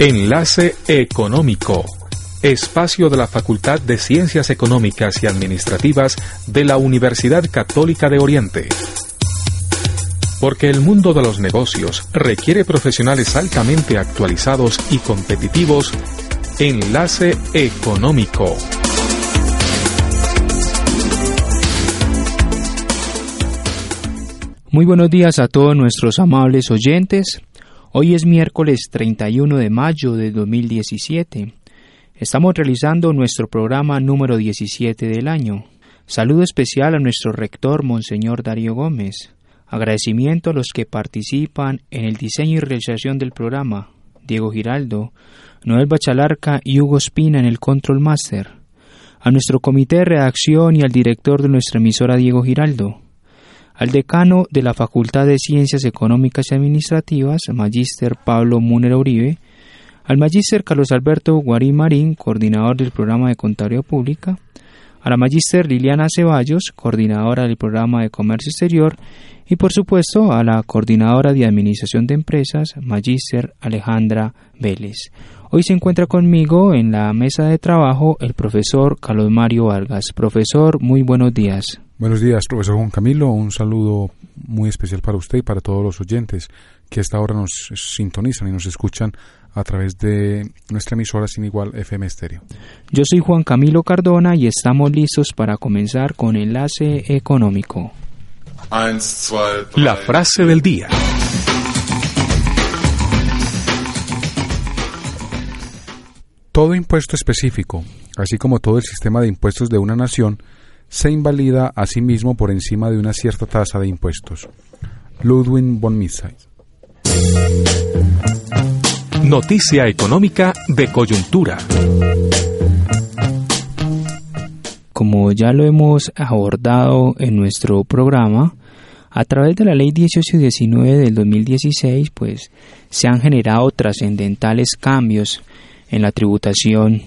Enlace Económico. Espacio de la Facultad de Ciencias Económicas y Administrativas de la Universidad Católica de Oriente. Porque el mundo de los negocios requiere profesionales altamente actualizados y competitivos. Enlace Económico. Muy buenos días a todos nuestros amables oyentes. Hoy es miércoles 31 de mayo de 2017. Estamos realizando nuestro programa número 17 del año. Saludo especial a nuestro rector, Monseñor Darío Gómez. Agradecimiento a los que participan en el diseño y realización del programa, Diego Giraldo, Noel Bachalarca y Hugo Espina en el Control Master. A nuestro comité de redacción y al director de nuestra emisora, Diego Giraldo al decano de la Facultad de Ciencias Económicas y Administrativas, Magíster Pablo Múnera Uribe, al Magíster Carlos Alberto Guarín Marín, coordinador del programa de Contabilidad Pública, a la Magíster Liliana Ceballos, coordinadora del programa de Comercio Exterior, y por supuesto a la coordinadora de Administración de Empresas, Magíster Alejandra Vélez. Hoy se encuentra conmigo en la mesa de trabajo el profesor Carlos Mario Vargas. Profesor, muy buenos días. Buenos días, profesor Juan Camilo. Un saludo muy especial para usted y para todos los oyentes que hasta ahora nos sintonizan y nos escuchan a través de nuestra emisora sin igual FM Estéreo. Yo soy Juan Camilo Cardona y estamos listos para comenzar con Enlace Económico. La frase del día. Todo impuesto específico, así como todo el sistema de impuestos de una nación, se invalida a sí mismo por encima de una cierta tasa de impuestos. Ludwig von Mises. Noticia económica de coyuntura. Como ya lo hemos abordado en nuestro programa, a través de la Ley 1819 del 2016, pues se han generado trascendentales cambios en la tributación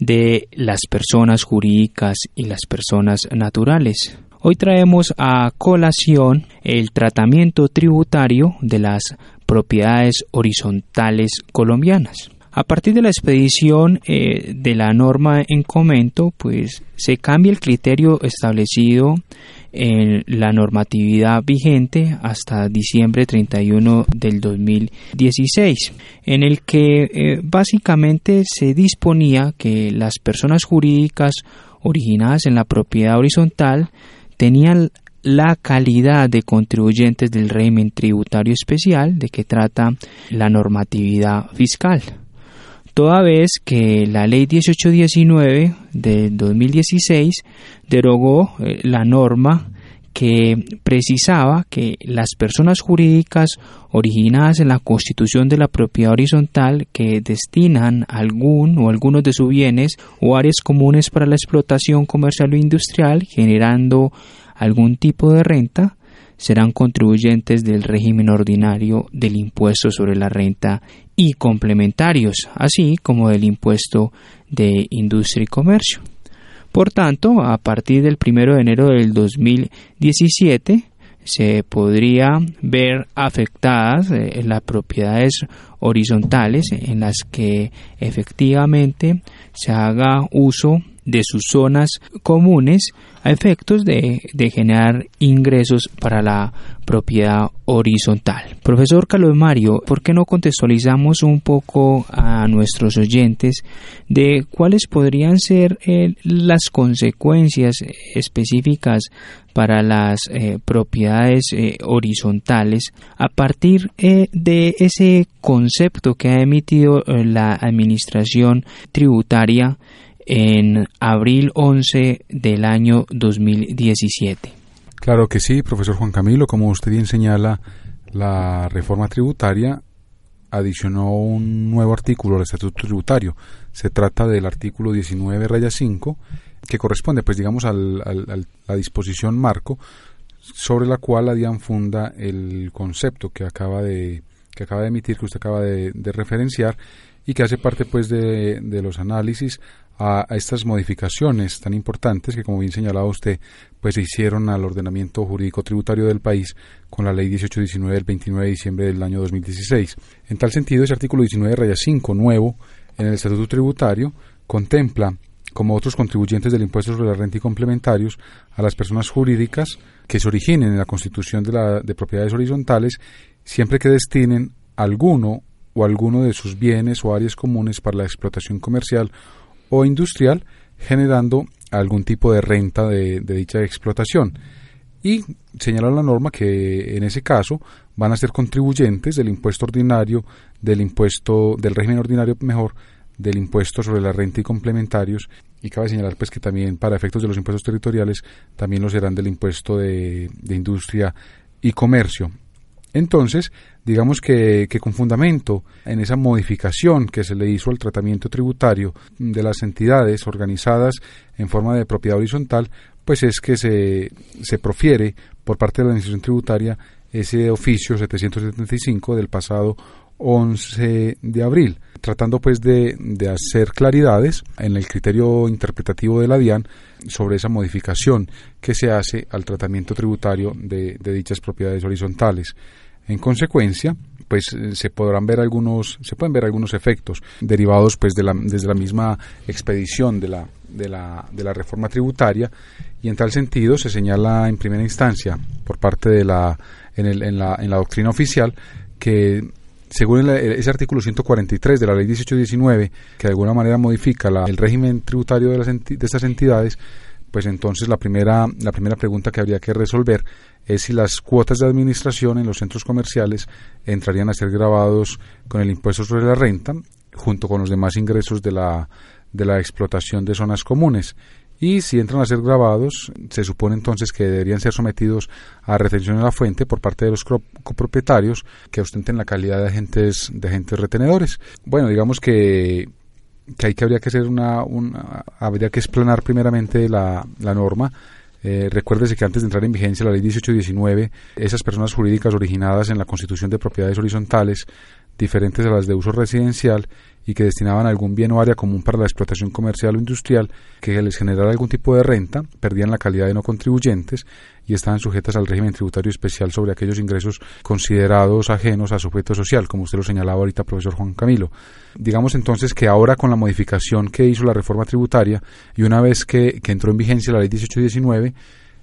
de las personas jurídicas y las personas naturales. Hoy traemos a colación el tratamiento tributario de las propiedades horizontales colombianas. A partir de la expedición eh, de la norma en comento, pues se cambia el criterio establecido en la normatividad vigente hasta diciembre 31 del 2016, en el que eh, básicamente se disponía que las personas jurídicas originadas en la propiedad horizontal tenían la calidad de contribuyentes del régimen tributario especial de que trata la normatividad fiscal toda vez que la ley 1819 de 2016 derogó eh, la norma que precisaba que las personas jurídicas originadas en la constitución de la propiedad horizontal que destinan algún o algunos de sus bienes o áreas comunes para la explotación comercial o industrial generando algún tipo de renta serán contribuyentes del régimen ordinario del impuesto sobre la renta y complementarios, así como del impuesto de industria y comercio. Por tanto, a partir del 1 de enero del 2017 se podría ver afectadas eh, las propiedades horizontales en las que efectivamente se haga uso de sus zonas comunes a efectos de, generar ingresos para la propiedad horizontal. Profesor Carlos Mario, ¿por qué no contextualizamos un poco a nuestros oyentes de cuáles podrían ser eh, las consecuencias específicas para las eh, propiedades eh, horizontales a partir de ese concepto que ha emitido la administración tributaria en abril 11 del año 2017. Claro que sí, profesor Juan Camilo, como usted bien señala, la reforma tributaria adicionó un nuevo artículo al Estatuto Tributario. Se trata del artículo 19 raya 5, que corresponde, pues digamos, a la disposición marco sobre la cual la funda el concepto que acaba de, que acaba de emitir, que usted acaba de, referenciar y que hace parte pues de, los análisis a, estas modificaciones tan importantes que como bien señalaba usted pues se hicieron al ordenamiento jurídico tributario del país con la ley 1819 del 29 de diciembre del año 2016. En tal sentido ese artículo 19 raya 5 nuevo en el estatuto tributario contempla como otros contribuyentes del impuesto sobre la renta y complementarios a las personas jurídicas que se originen en la constitución de, la, de propiedades horizontales siempre que destinen alguno o alguno de sus bienes o áreas comunes para la explotación comercial o industrial, generando algún tipo de renta de, dicha explotación. Y señala la norma que en ese caso van a ser contribuyentes del impuesto ordinario, del impuesto, del régimen ordinario mejor, del impuesto sobre la renta y complementarios y cabe señalar pues que también para efectos de los impuestos territoriales también lo serán del impuesto de, industria y comercio. Entonces, digamos que, con fundamento en esa modificación que se le hizo al tratamiento tributario de las entidades organizadas en forma de propiedad horizontal, pues es que se, se profiere por parte de la Administración Tributaria ese oficio 775 del pasado 11 de abril, tratando pues de, de, hacer claridades en el criterio interpretativo de la DIAN sobre esa modificación que se hace al tratamiento tributario de, de dichas propiedades horizontales. En consecuencia, pues eh, se podrán ver algunos, se pueden ver algunos efectos derivados pues de la, desde la misma expedición de la, de la, de la reforma tributaria. Y en tal sentido se señala en primera instancia por parte de la en, el, en, la, en la doctrina oficial que según ese artículo 143 de la ley 1819, que de alguna manera modifica el régimen tributario de, las de estas entidades, pues entonces la primera, la primera pregunta que habría que resolver es si las cuotas de administración en los centros comerciales entrarían a ser grabados con el impuesto sobre la renta, junto con los demás ingresos de la, de la explotación de zonas comunes y si entran a ser grabados, se supone entonces que deberían ser sometidos a retención en la fuente por parte de los copropietarios que ostenten la calidad de agentes, de agentes retenedores. Bueno, digamos que, que ahí que habría que hacer una, habría que explanar primeramente la, la norma. Eh, recuérdese que antes de entrar en vigencia la ley 1819, esas personas jurídicas originadas en la constitución de propiedades horizontales diferentes a las de uso residencial y que destinaban algún bien o área común para la explotación comercial o industrial que les generara algún tipo de renta, perdían la calidad de no contribuyentes y estaban sujetas al régimen tributario especial sobre aquellos ingresos considerados ajenos a su objeto social, como usted lo señalaba ahorita, profesor Juan Camilo. Digamos entonces que ahora con la modificación que hizo la reforma tributaria y una vez que, entró en vigencia la ley 1819,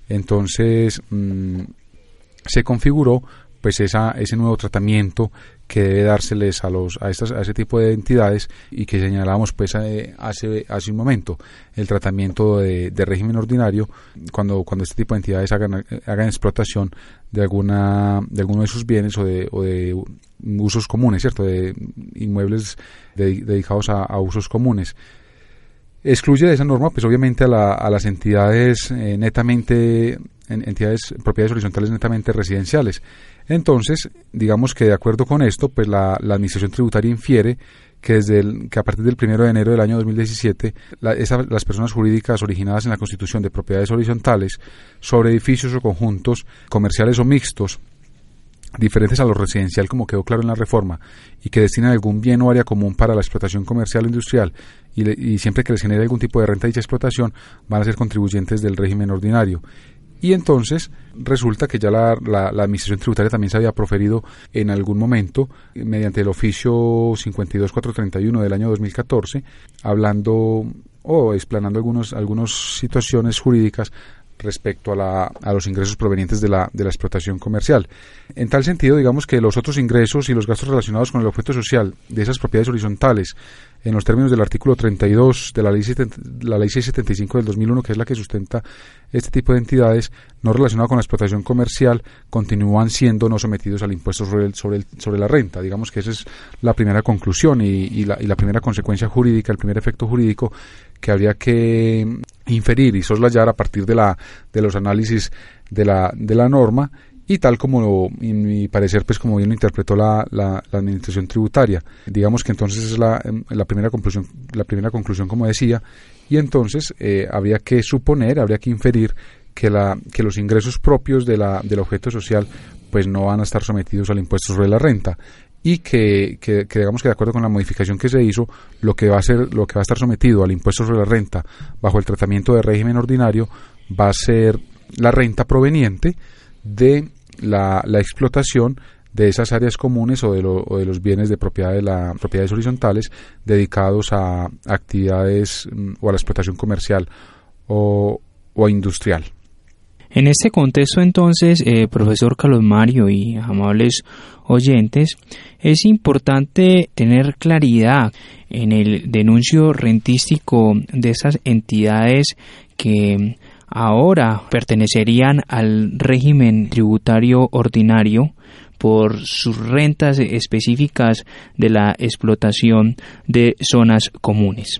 entonces mm, se configuró pues esa, ese nuevo tratamiento que debe dárseles a los a estas a ese tipo de entidades y que señalábamos pues eh, hace hace un momento el tratamiento de, régimen ordinario cuando cuando este tipo de entidades hagan hagan explotación de alguna de alguno de sus bienes o de, o de usos comunes cierto de inmuebles dedicados a, usos comunes. Excluye de esa norma pues obviamente a, la, a las entidades eh, netamente entidades propiedades horizontales netamente residenciales. Entonces, digamos que de acuerdo con esto, pues la, Administración Tributaria infiere que desde el, que a partir del 1 de enero del año 2017 las personas jurídicas originadas en la constitución de propiedades horizontales sobre edificios o conjuntos comerciales o mixtos diferentes a lo residencial como quedó claro en la reforma y que destinan algún bien o área común para la explotación comercial o industrial y, y siempre que les genere algún tipo de renta dicha explotación van a ser contribuyentes del régimen ordinario y entonces resulta que ya la, la, Administración Tributaria también se había proferido en algún momento, mediante el oficio 52431 del año 2014, hablando o explanando algunos, algunas situaciones jurídicas respecto a, la, a, los ingresos provenientes de la, de la explotación comercial. En tal sentido, digamos que los otros ingresos y los gastos relacionados con el objeto social de esas propiedades horizontales en los términos del artículo 32 de la ley, la ley 675 del 2001, que es la que sustenta este tipo de entidades no relacionadas con la explotación comercial, continúan siendo no sometidos al impuesto sobre, sobre, sobre la renta. Digamos que esa es la primera conclusión y, la, y la primera consecuencia jurídica, el primer efecto jurídico que habría que inferir y soslayar a partir de, la, de los análisis de la, de la norma y tal como en mi parecer pues como bien lo interpretó la, la, administración tributaria. Digamos que entonces es la, em, la, primera conclusión la primera conclusión como decía y entonces eh, habría que suponer habría que inferir que la que los ingresos propios de la, del objeto social pues no van a estar sometidos al impuesto sobre la renta y que, que, digamos que de acuerdo con la modificación que se hizo, lo que va a ser, lo que va a estar sometido al impuesto sobre la renta bajo el tratamiento de régimen ordinario va a ser la renta proveniente de la, la explotación de esas áreas comunes o de, o de, los bienes de propiedad de la propiedades horizontales dedicados a actividades mm, o a la explotación comercial o, o industrial. En este contexto entonces, eh, profesor Carlos Mario y amables oyentes, es importante tener claridad en el denuncio rentístico de esas entidades que ahora pertenecerían al régimen tributario ordinario por sus rentas específicas de la explotación de zonas comunes.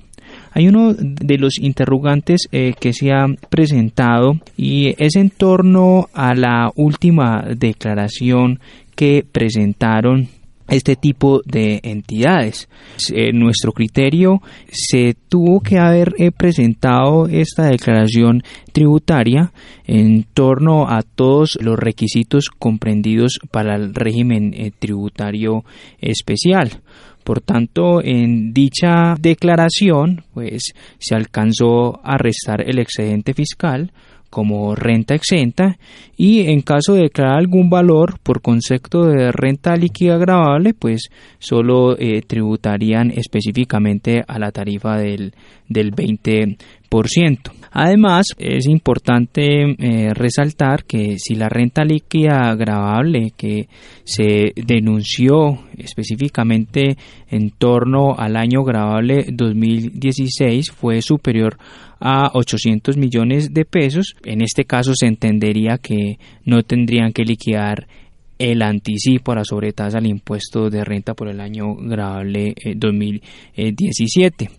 Hay uno de los interrogantes eh, que se ha presentado y es en torno a la última declaración que presentaron este tipo de entidades. En nuestro criterio se tuvo que haber eh, presentado esta declaración tributaria en torno a todos los requisitos comprendidos para el régimen eh, tributario especial. Por tanto, en dicha declaración, pues se alcanzó a restar el excedente fiscal como renta exenta y en caso de declarar algún valor por concepto de renta líquida agravable, pues solo eh, tributarían específicamente a la tarifa del, del 20%. Además, es importante eh, resaltar que si la renta líquida agravable que se denunció específicamente en torno al año gravable 2016 fue superior a 800 millones de pesos, en este caso se entendería que no tendrían que liquidar el anticipo a la sobretasa al impuesto de renta por el año gravable 2017.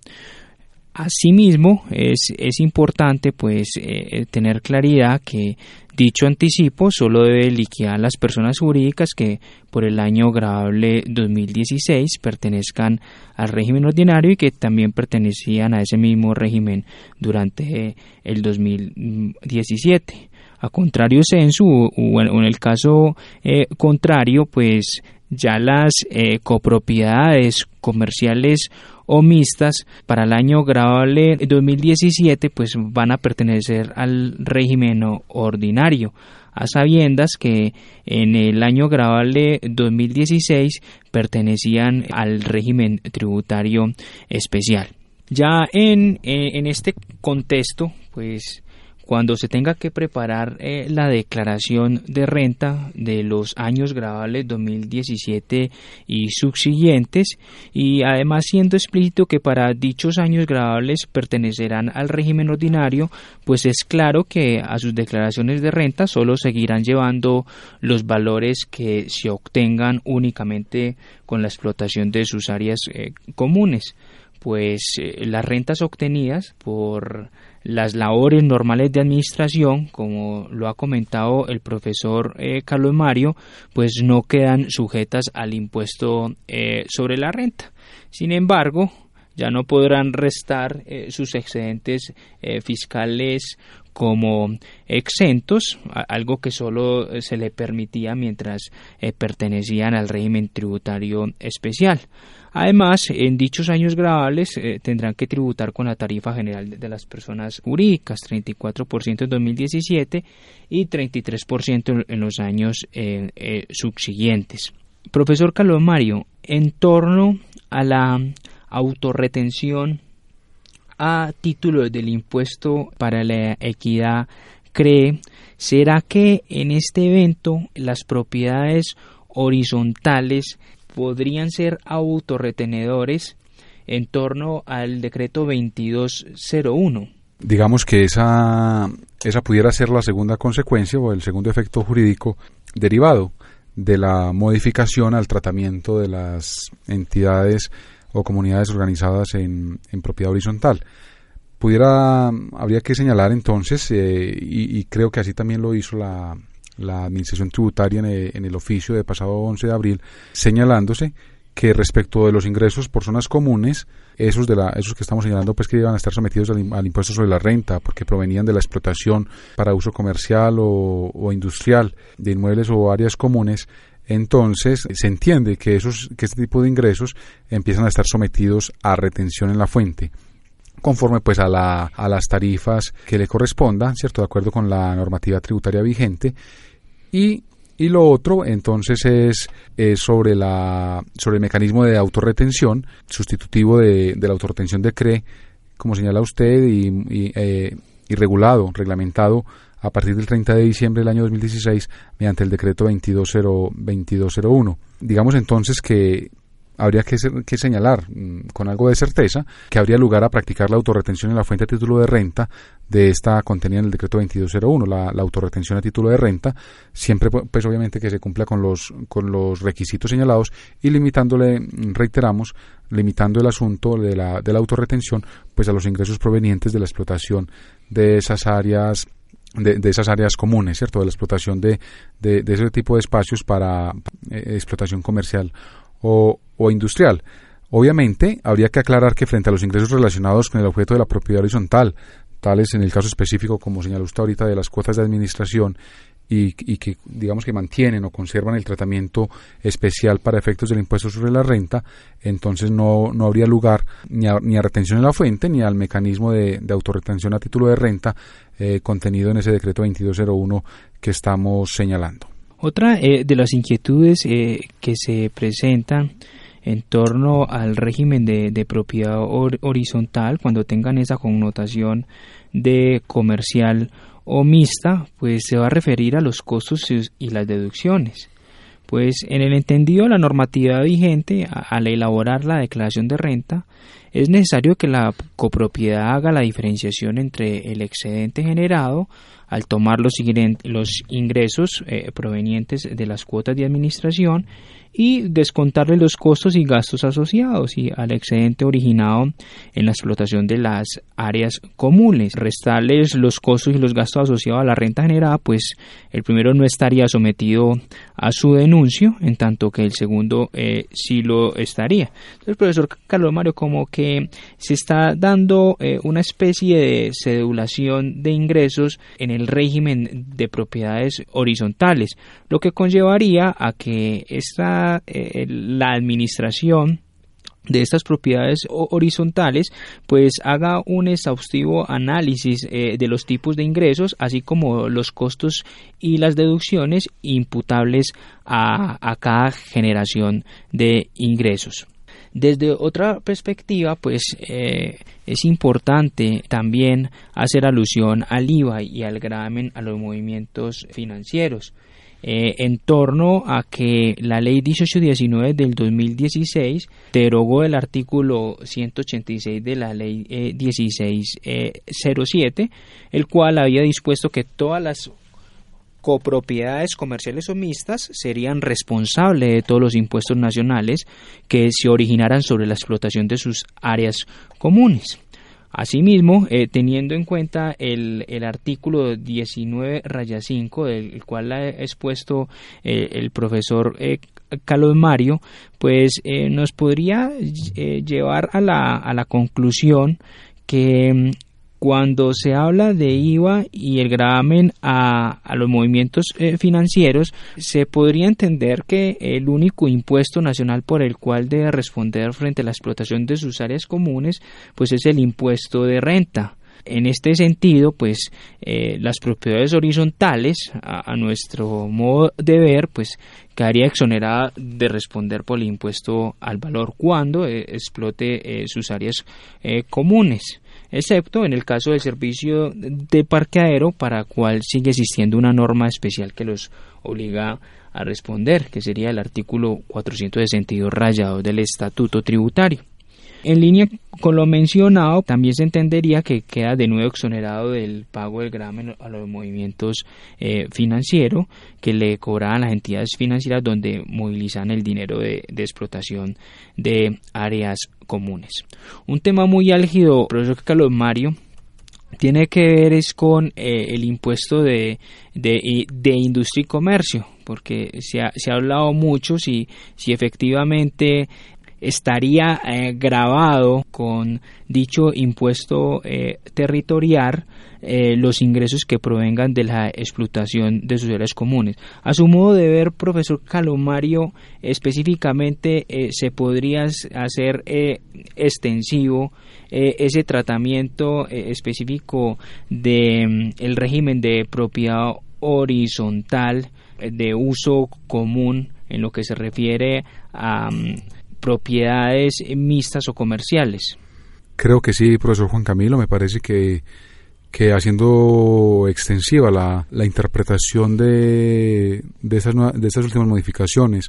Eh, Asimismo, es, es importante pues eh, tener claridad que dicho anticipo solo debe liquidar las personas jurídicas que por el año grabable 2016 pertenezcan al régimen ordinario y que también pertenecían a ese mismo régimen durante el 2017. A contrario censo o en el caso eh, contrario, pues ya las eh, copropiedades comerciales o mixtas para el año grabable 2017 pues van a pertenecer al régimen ordinario a sabiendas que en el año grabable 2016 pertenecían al régimen tributario especial. Ya en, eh, en este contexto, pues cuando se tenga que preparar eh, la declaración de renta de los años grabables 2017 y subsiguientes y además siendo explícito que para dichos años grabables pertenecerán al régimen ordinario pues es claro que a sus declaraciones de renta solo seguirán llevando los valores que se obtengan únicamente con la explotación de sus áreas eh, comunes pues eh, las rentas obtenidas por las labores normales de administración, como lo ha comentado el profesor eh, Carlos Mario, pues no quedan sujetas al impuesto eh, sobre la renta. Sin embargo, ya no podrán restar eh, sus excedentes fiscales como exentos, algo que solo se le permitía mientras pertenecían al régimen tributario especial. Además, en dichos años grabables eh, tendrán que tributar con la tarifa general de, las personas jurídicas, 34% en 2017 y 33% en los años eh, eh, subsiguientes. Profesor Carlos Mario, en torno a la autorretención a título del impuesto para la equidad cree, ¿será que en este evento las propiedades horizontales podrían ser autorretenedores en torno al decreto 2201. Digamos que esa, esa pudiera ser la segunda consecuencia o el segundo efecto jurídico derivado de la modificación al tratamiento de las entidades o comunidades organizadas en, en propiedad horizontal. Pudiera, habría que señalar entonces, eh, y, creo que así también lo hizo la, la Administración Tributaria en el, oficio de pasado 11 de abril, señalándose que respecto de los ingresos por zonas comunes, esos de la, esos que estamos señalando pues que iban a estar sometidos al, impuesto sobre la renta porque provenían de la explotación para uso comercial o, industrial de inmuebles o áreas comunes entonces se entiende que esos que este tipo de ingresos empiezan a estar sometidos a retención en la fuente conforme pues a, la, a las tarifas que le correspondan, ¿cierto? De acuerdo con la normativa tributaria vigente. Y, y lo otro, entonces, es, sobre, la, sobre el mecanismo de autorretención, sustitutivo de, de la autorretención de CRE, como señala usted, y, y, eh, y regulado, reglamentado a partir del 30 de diciembre del año 2016 mediante el decreto 2201. Digamos entonces que habría que, que, señalar mm, con algo de certeza que habría lugar a practicar la autorretención en la fuente a título de renta de esta contenida en el decreto 2201, la, la autorretención a título de renta, siempre pues obviamente que se cumpla con los, con los requisitos señalados y limitándole, reiteramos, limitando el asunto de la, de la autorretención pues a los ingresos provenientes de la explotación de esas áreas de, esas áreas comunes, ¿cierto? De la explotación de, de, de ese tipo de espacios para eh, explotación comercial o, o industrial. Obviamente, habría que aclarar que frente a los ingresos relacionados con el objeto de la propiedad horizontal, tales en el caso específico, como señaló usted ahorita, de las cuotas de administración y, que digamos que mantienen o conservan el tratamiento especial para efectos del impuesto sobre la renta, entonces no, no habría lugar ni a, ni a, retención en la fuente ni al mecanismo de, de autorretención a título de renta eh, contenido en ese decreto 2201 que estamos señalando. Otra eh, de las inquietudes eh, que se presentan en torno al régimen de, propiedad horizontal, cuando tengan esa connotación de comercial o mixta, pues se va a referir a los costos y las deducciones. Pues en el entendido de la normativa vigente, al elaborar la declaración de renta, es necesario que la copropiedad haga la diferenciación entre el excedente generado al tomar los, ingresos eh, provenientes de las cuotas de administración y descontarle los costos y gastos asociados y al excedente originado en la explotación de las áreas comunes. Restarles los costos y los gastos asociados a la renta generada, pues el primero no estaría sometido a su denuncio, en tanto que el segundo eh, sí lo estaría. Entonces, profesor Carlos Mario, como que se está dando eh, una especie de cedulación de ingresos en el régimen de propiedades horizontales, lo que conllevaría a que esta eh, la administración de estas propiedades horizontales, pues haga un exhaustivo análisis eh, de los tipos de ingresos, así como los costos y las deducciones imputables a, cada generación de ingresos. Desde otra perspectiva, pues eh, es importante también hacer alusión al IVA y al gravamen a los movimientos financieros. Eh, en torno a que la ley 1819 del 2016 derogó el artículo 186 de la ley 1607, eh, el cual había dispuesto que todas las copropiedades comerciales o mixtas serían responsables de todos los impuestos nacionales que se originaran sobre la explotación de sus áreas comunes. Asimismo, eh, teniendo en cuenta el, artículo 19 raya 5, del cual ha expuesto eh, el profesor eh, Mario, pues nos podría llevar a la, a la conclusión que mm, cuando se habla de IVA y el gravamen a, los movimientos eh, financieros, se podría entender que el único impuesto nacional por el cual debe responder frente a la explotación de sus áreas comunes, pues es el impuesto de renta. En este sentido, pues eh, las propiedades horizontales, a, nuestro modo de ver, pues quedaría exonerada de responder por el impuesto al valor cuando eh, explote sus áreas comunes excepto en el caso del servicio de parqueadero para cual sigue existiendo una norma especial que los obliga a responder, que sería el artículo 462 rayado del Estatuto Tributario. En línea con lo mencionado, también se entendería que queda de nuevo exonerado del pago del gravamen a los movimientos eh, financieros que le cobraban las entidades financieras donde movilizan el dinero de, explotación de áreas comunes. Un tema muy álgido, profesor Carlos Mario, tiene que ver es con eh, el impuesto de, de, industria y comercio, porque se ha, se ha hablado mucho si, si efectivamente estaría eh, grabado con dicho impuesto eh, territorial eh, los ingresos que provengan de la explotación de sus áreas comunes. A su modo de ver, profesor Calomario, específicamente se podría hacer extensivo ese tratamiento específico del mm, el régimen de propiedad horizontal de uso común en lo que se refiere a mm, propiedades mixtas o comerciales. Creo que sí, profesor Juan Camilo, me parece que, que haciendo extensiva la, la interpretación de, de, esas, de estas últimas modificaciones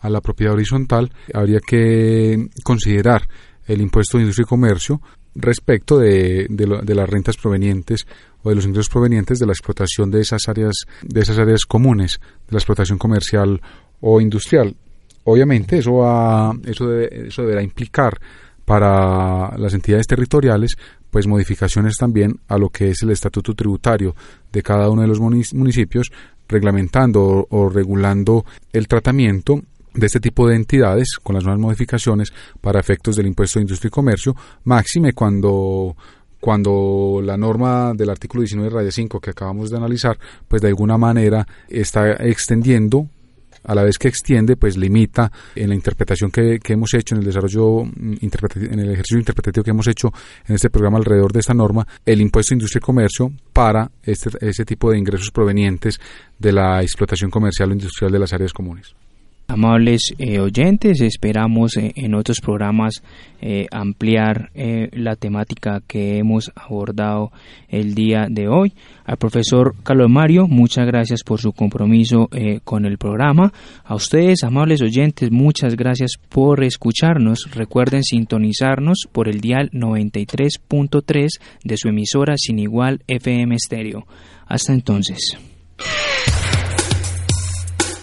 a la propiedad horizontal, habría que considerar el impuesto de industria y comercio respecto de, de, de, las rentas provenientes o de los ingresos provenientes de la explotación de esas áreas de esas áreas comunes de la explotación comercial o industrial Obviamente eso, va, eso, eso deberá implicar para las entidades territoriales pues modificaciones también a lo que es el estatuto tributario de cada uno de los municipios, reglamentando o, regulando el tratamiento de este tipo de entidades con las nuevas modificaciones para efectos del impuesto de industria y comercio, máxime cuando cuando la norma del artículo 19 raya 5 que acabamos de analizar, pues de alguna manera está extendiendo a la vez que extiende, pues limita en la interpretación que, hemos hecho, en el desarrollo, mm, en el ejercicio interpretativo que hemos hecho en este programa alrededor de esta norma, el impuesto de industria y comercio para este, ese tipo de ingresos provenientes de la explotación comercial o industrial de las áreas comunes. Amables eh, oyentes, esperamos eh, en otros programas eh, ampliar la temática que hemos abordado el día de hoy. Al profesor Carlos Mario, muchas gracias por su compromiso con el programa. A ustedes, amables oyentes, muchas gracias por escucharnos. Recuerden sintonizarnos por el dial 93.3 de su emisora sin igual FM Stereo. Hasta entonces.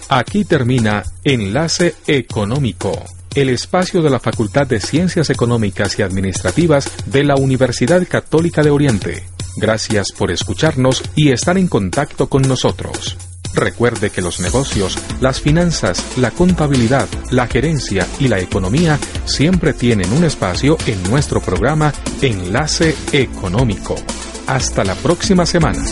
Aquí termina Enlace Económico, el espacio de la Facultad de Ciencias Económicas y Administrativas de la Universidad Católica de Oriente. Gracias por escucharnos y estar en contacto con nosotros. Recuerde que los negocios, las finanzas, la contabilidad, la gerencia y la economía siempre tienen un espacio en nuestro programa Enlace Económico. Hasta la próxima semana.